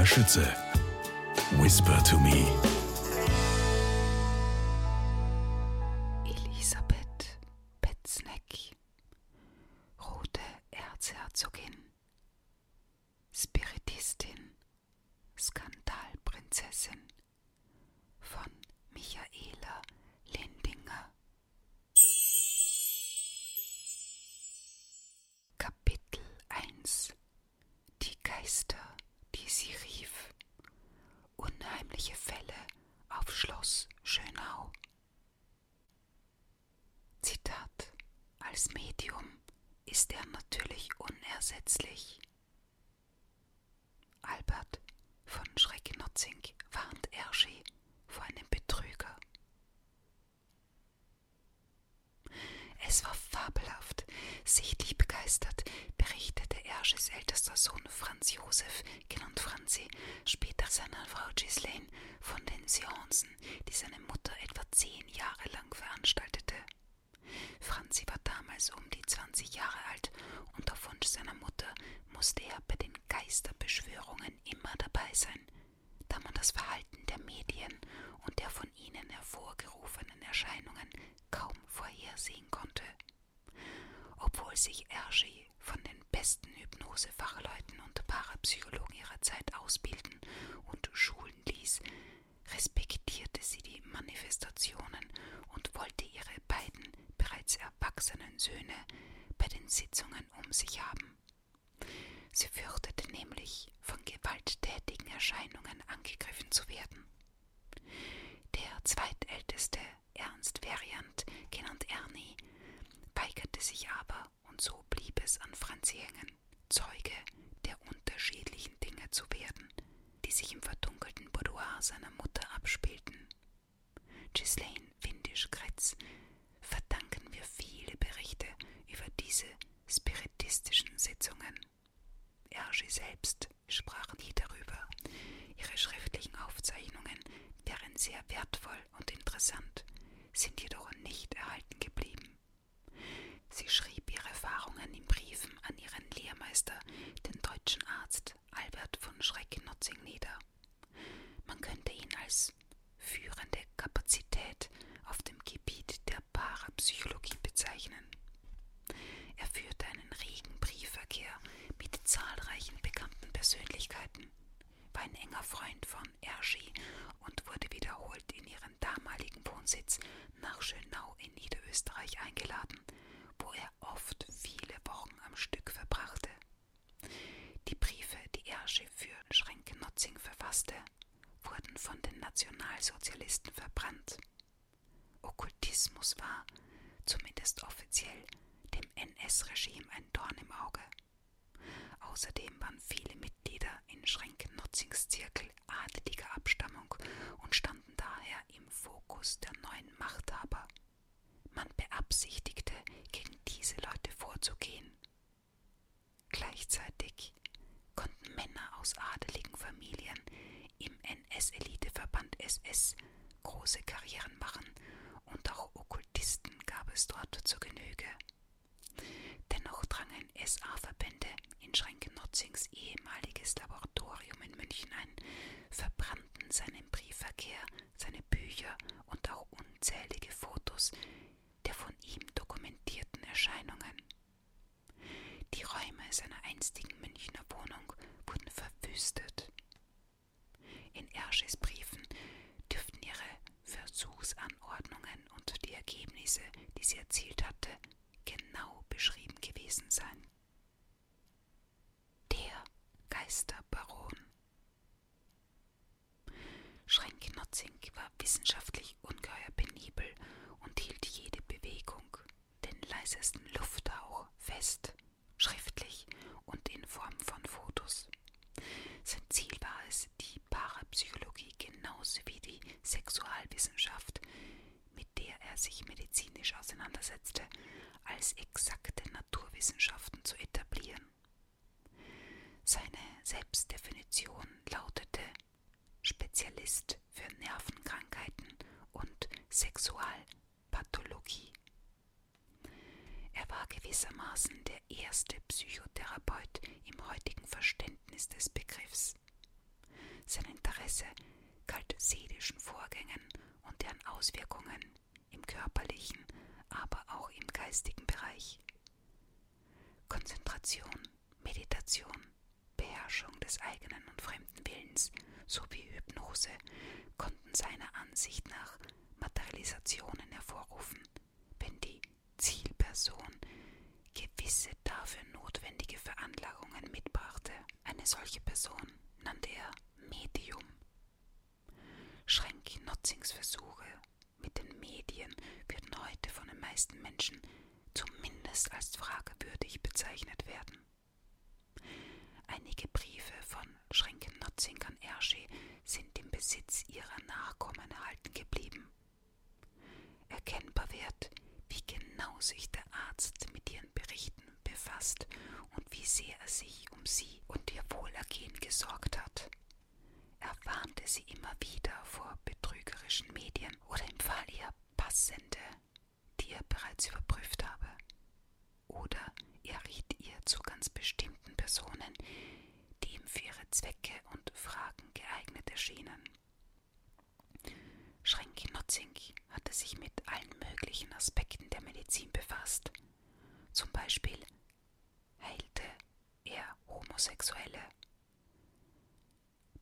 Maria Schütze. Whisper to me. Elisabeth Petzneck, rote Erzherzogin, Spiritistin, Skandalprinzessin von Michaela Lindinger. Kapitel 1 Die Geister, sie rief. Unheimliche Fälle auf Schloss Schönau. Zitat Als Medium ist er natürlich unersetzlich. Albert von Schreck-Notzing warnt Erschi vor einem Betrüger. Es war fabelhaft. Sichtlich begeistert berichtete Erschis ältester Sohn Josef, genannt Franzi, später seiner Frau Ghislaine, von den Seancen, die seine Mutter etwa zehn Jahre lang veranstaltete. Franzi war damals um die 20 Jahre alt und auf Wunsch seiner Mutter musste er bei den Geisterbeschwörungen immer dabei sein, da man das Verhalten der Medien und der von ihnen hervorgerufenen Erscheinungen kaum vorhersehen konnte. Obwohl sich Erschi von den besten Hypnosefachleuten und Parapsychologen ihrer Zeit ausbilden und schulen ließ, respektierte sie die Manifestationen und wollte ihre beiden bereits erwachsenen Söhne bei den Sitzungen um sich haben. Sie fürchtete nämlich, von gewalttätigen Erscheinungen angegriffen zu werden. Der zweitälteste, Ernst Variant, genannt Ernie, weigerte sich aber, so blieb es an Franzi hängen, Zeuge der unterschiedlichen Dinge zu werden, die sich im verdunkelten Boudoir seiner Mutter abspielten. Ghislaine Windisch-Kretz verdanken wir viele Berichte über diese spiritistischen Sitzungen. Erschi selbst sprach nie darüber. Ihre schriftlichen Aufzeichnungen wären sehr wertvoll und interessant, sind jedoch nicht erhalten geblieben. Sie schrieb ihre Erfahrungen in Briefen an ihren Lehrmeister, den deutschen Arzt Albert von Schreck-Notzing nieder. Man könnte ihn als führende Kapazität auf dem Gebiet der Parapsychologie bezeichnen. Er führte einen regen Briefverkehr mit zahlreichen bekannten Persönlichkeiten, war ein enger Freund von Erschi und wurde wiederholt in ihren damaligen Wohnsitz nach Schönau in Niederösterreich eingeladen, wo er oft viele Wochen am Stück verbrachte. Die Briefe, die Erschi für Schrenke-Notzing verfasste, wurden von den Nationalsozialisten verbrannt. Okkultismus war, zumindest offiziell, dem NS-Regime ein Dorn im Auge. Außerdem waren viele Mitglieder in Schrenken-Notzings Zirkel adeliger Abstammung und standen daher im Fokus der neuen Machthaber. Man beabsichtigte, gegen diese Leute vorzugehen. Gleichzeitig konnten Männer aus adeligen Familien im NS-Eliteverband SS große Karrieren machen und auch Okkultisten gab es dort zur Genüge. Dennoch drangen SA-Verbände in Schrenke-Notzings ehemaliges Laboratorium in München ein, verbrannten seinen Briefverkehr, seine Bücher und auch unzählige Fotos der von ihm dokumentierten Erscheinungen. Die Räume seiner einstigen Münchner Wohnung wurden verwüstet. In Erschis Briefen dürften ihre Versuchsanordnungen und die Ergebnisse, die sie erzielt hatte, genau beschrieben gewesen sein. Der Geisterbaron. Schrenk-Notzing war wissenschaftlich ungeheuer penibel und hielt jede Bewegung, den leisesten Lufthauch fest, schriftlich und in Form von Fotos. Sein Ziel war es, die Parapsychologie genauso wie die Sexualwissenschaft, mit der er sich medizinisch auseinandersetzte, als exakte Naturwissenschaften zu etablieren. Seine Selbstdefinition lautete Spezialist für Nervenkrankheiten und Sexualpathologie. Er war gewissermaßen der erste Psychotherapeut im heutigen Verständnis des Begriffs. Weise galt seelischen Vorgängen und deren Auswirkungen im körperlichen, aber auch im geistigen Bereich. Konzentration, Meditation, Beherrschung des eigenen und fremden Willens sowie Hypnose konnten seiner Ansicht nach Materialisationen hervorrufen, wenn die Zielperson gewisse dafür notwendige Veranlagungen mitbrachte. Eine solche Person nannte er Medium. Schränk-Notzings Versuche mit den Medien würden heute von den meisten Menschen zumindest als fragwürdig bezeichnet werden. Einige Briefe von Schränken-Notzing an Ersche sind im Besitz ihrer Nachkommen erhalten geblieben. Erkennbar wird, wie genau sich der Arzt mit ihren Berichten befasst und wie sehr er sich um sie und ihr Wohlergehen gesorgt hat. Er warnte sie immer wieder vor betrügerischen Medien oder empfahl ihr passende, die er bereits überprüft habe. Oder er riet ihr zu ganz bestimmten Personen, die ihm für ihre Zwecke und Fragen geeignet erschienen. Schränki-Notzing hatte sich mit allen möglichen Aspekten der Medizin befasst. Zum Beispiel heilte er Homosexuelle.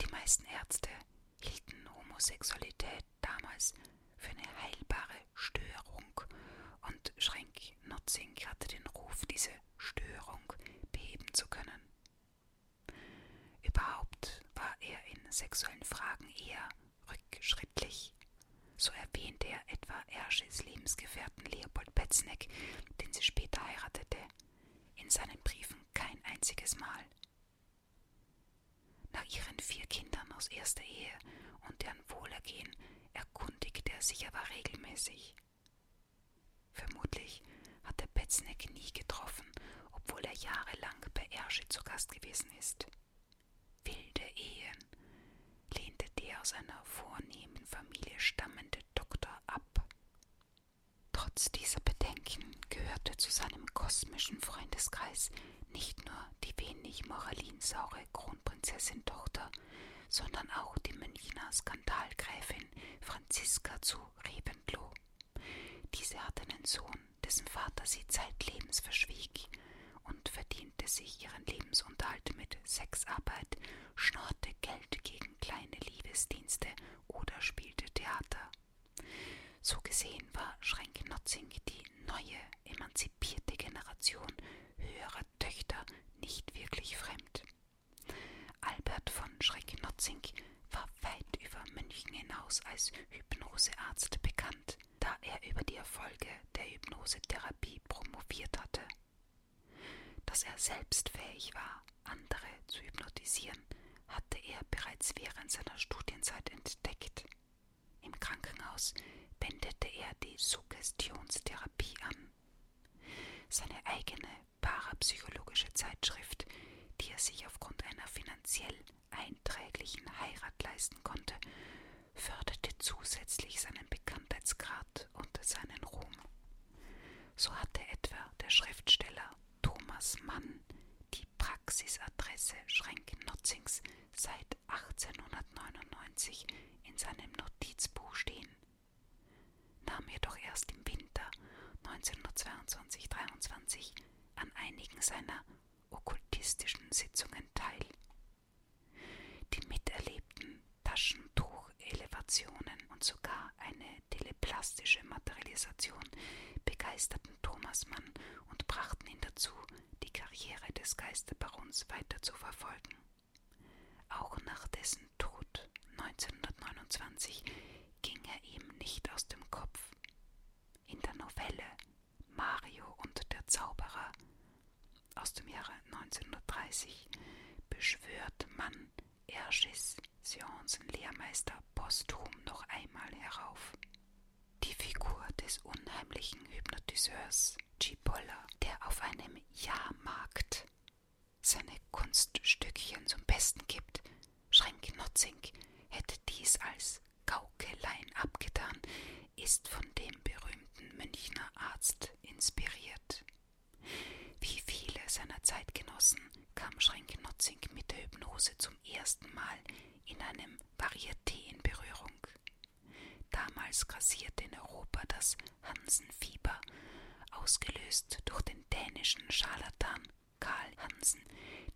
Die meisten Ärzte hielten Homosexualität damals für eine heilbare Störung und Schränk-Notzing hatte den Ruf, diese Störung beheben zu können. Überhaupt war er in sexuellen Fragen eher rückschrittlich. So erwähnte er etwa Ersches Lebensgefährten Leopold Petzneck, den sie später heiratete, in seinen Briefen kein einziges Mal. Nach ihren vier Kindern aus erster Ehe und deren Wohlergehen erkundigte er sich aber regelmäßig. Vermutlich hatte Petzneck nie getroffen, obwohl er jahrelang bei Ersche zu Gast gewesen ist. Wilde Ehen lehnte der aus einer vornehmen Familie stammende Doktor ab. Trotz dieser gehörte zu seinem kosmischen Freundeskreis nicht nur die wenig moralinsaure Kronprinzessin-Tochter, sondern auch die Münchner Skandalgräfin Franziska zu Rebentloh. Diese hatte einen Sohn, dessen Vater sie zeitlebens verschwieg und verdiente sich ihren Lebensunterhalt mit Sexarbeit, schnorrte Geld gegen kleine Liebesdienste oder spielte Theater. So gesehen war Schränke-Notzing die neue, emanzipierte Generation höherer Töchter nicht wirklich fremd. Albert von Schränke-Notzing war weit über München hinaus als Hypnosearzt bekannt, da er über die Erfolge der Hypnosetherapie promoviert hatte. Dass er selbst fähig war, andere zu hypnotisieren, hatte er bereits während seiner Studienzeit entdeckt. Krankenhaus wendete er die Suggestionstherapie an. Seine eigene parapsychologische Zeitschrift, die er sich aufgrund einer finanziell einträglichen Heirat leisten konnte, förderte zusätzlich seinen Bekanntheitsgrad und seinen Ruhm. So hatte etwa der Schriftsteller Thomas Mann Praxisadresse Schränken-Notzings seit 1899 in seinem Notizbuch stehen, nahm jedoch erst im Winter 1922-23 an einigen seiner okkultistischen Sitzungen teil. Die miterlebten Taschentuchelevationen und sogar eine teleplastische Materialisation begeisterten Thomas Mann und brachten ihn dazu, Karriere des Geisterbarons weiter zu verfolgen. Auch nach dessen Tod 1929 ging er ihm nicht aus dem Kopf. In der Novelle Mario und der Zauberer aus dem Jahre 1930 beschwört man Erschis Seancen-Lehrmeister posthum noch einmal herauf. Die Figur des unheimlichen Hypnotiseurs Cipolla, der auf einem Jahrmarkt seine Kunststückchen zum Besten gibt, Schränk-Notzing hätte dies als Gaukeleien abgetan, ist von dem berühmten Münchner Arzt inspiriert. Wie viele seiner Zeitgenossen kam Schrenk-Notzing mit der Hypnose zum ersten Mal in einem Varieté in Berührung. Damals grassierte in Europa das Hansenfieber, ausgelöst durch den dänischen Scharlatan Karl Hansen,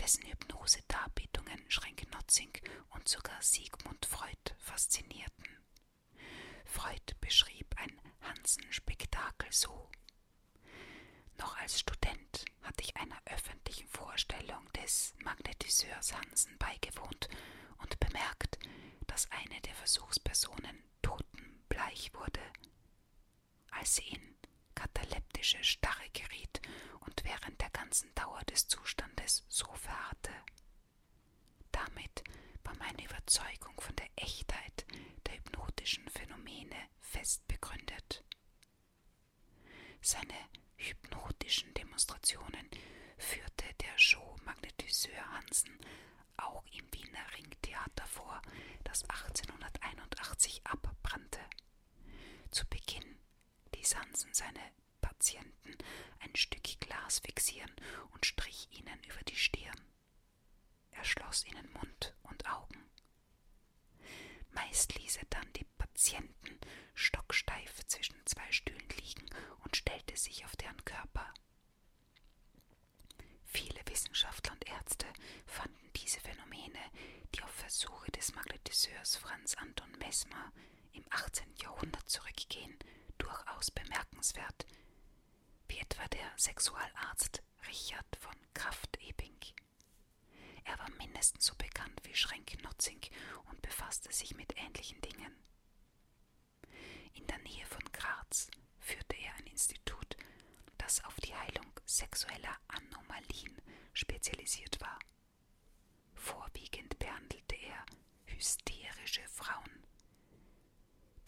dessen Hypnose-Darbietungen Schrenk-Notzing und sogar Sigmund Freud faszinierten. Freud beschrieb ein Hansen-Spektakel so. Noch als Student hatte ich einer öffentlichen Vorstellung des Magnetiseurs Hansen beigewohnt und bemerkt, dass eine der Versuchspersonen totenbleich wurde, als sie in kataleptische Starre geriet und während der ganzen Dauer des Zustandes so verharrte. Damit war meine Überzeugung von der Echtheit der hypnotischen Phänomene fest begründet. Seine hypnotischen Demonstrationen führte der Show-Magnetiseur Hansen auch im Wiener Ringtheater vor, das 1881 abbrannte. Zu Beginn ließ Hansen seine Patienten ein Stück Glas fixieren und strich ihnen über die Stirn. Er schloss ihnen Mund und Augen. Meist ließ er dann die Patienten stocksteif zwischen zwei Stühlen liegen und stellte sich auf deren Körper. Viele Wissenschaftler und Ärzte fanden diese Phänomene, die auf Versuche des Magnetiseurs Franz Anton Mesmer im 18. Jahrhundert zurückgehen, durchaus bemerkenswert, wie etwa der Sexualarzt Richard von Kraft-Ebing. Er war mindestens so bekannt wie Schrenk-Notzing und befasste sich mit ähnlichen Dingen. In der Nähe von Graz führte er ein Institut, das auf die Heilung sexueller Anomalien spezialisiert war. Vorwiegend behandelte er hysterische Frauen,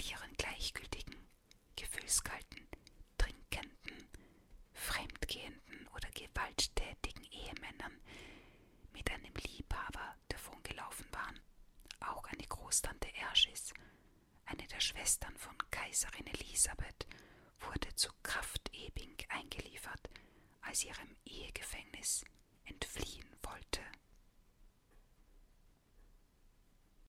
die ihren gleichgültigen, gefühlskalten, trinkenden, fremdgehenden oder gewalttätigen Ehemännern mit einem Liebhaber davongelaufen waren. Auch eine Großtante Erschis, eine der Schwestern von Kaiserin Elisabeth, wurde zu Kraft-Ebing eingeliefert, als sie ihrem Ehegefängnis entfliehen wollte.